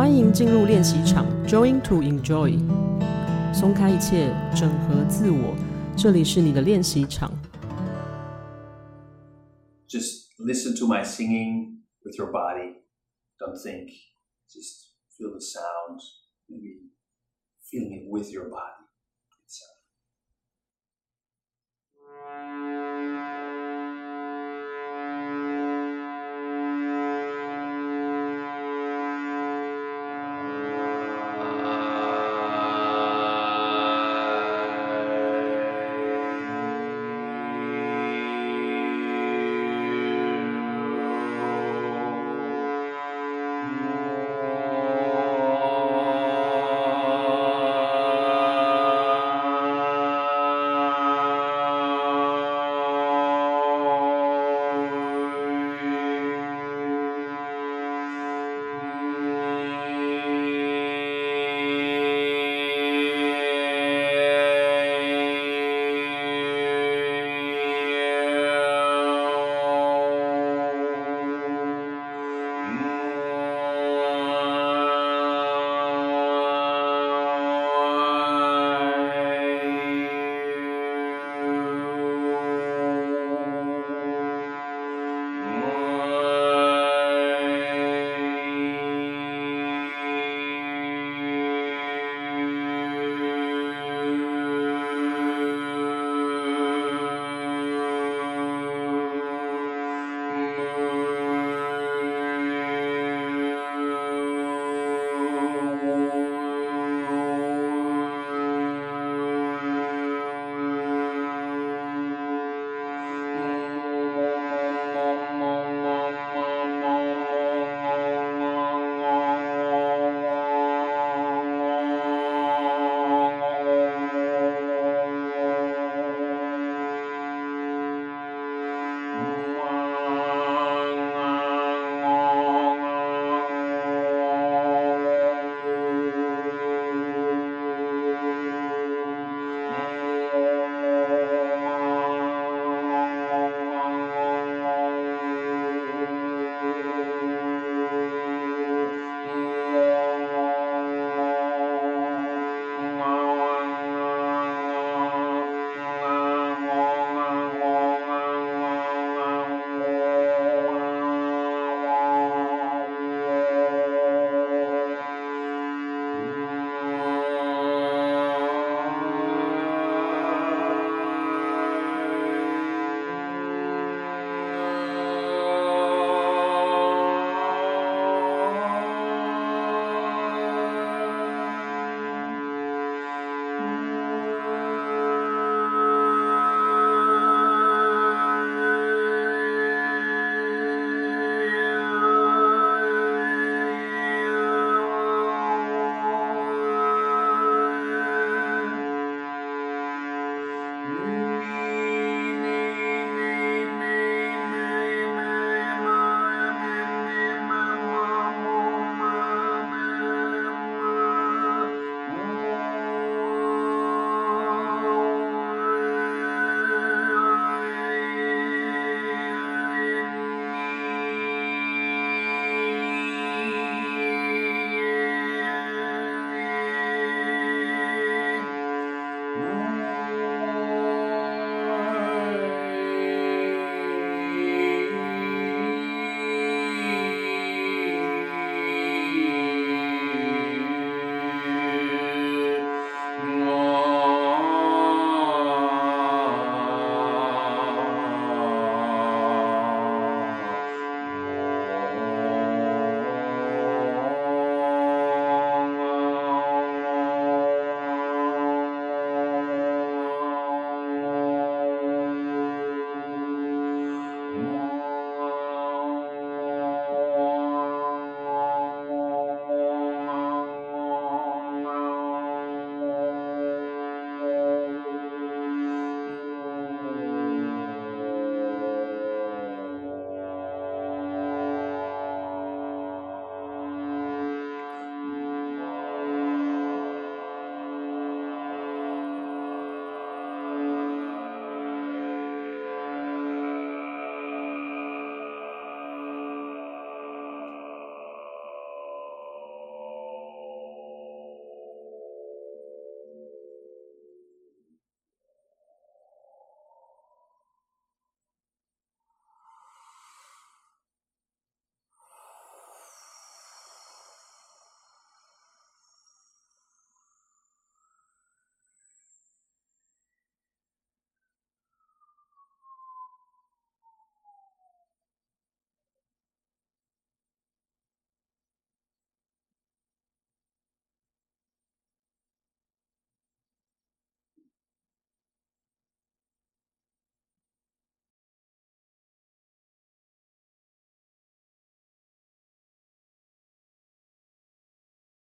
欢迎进入练习场，Join to enjoy. 松开一切，整合自我。这里是你的练习场。Just listen to my singing with your body. Don't think. Just feel the sound. Maybe feeling it with your body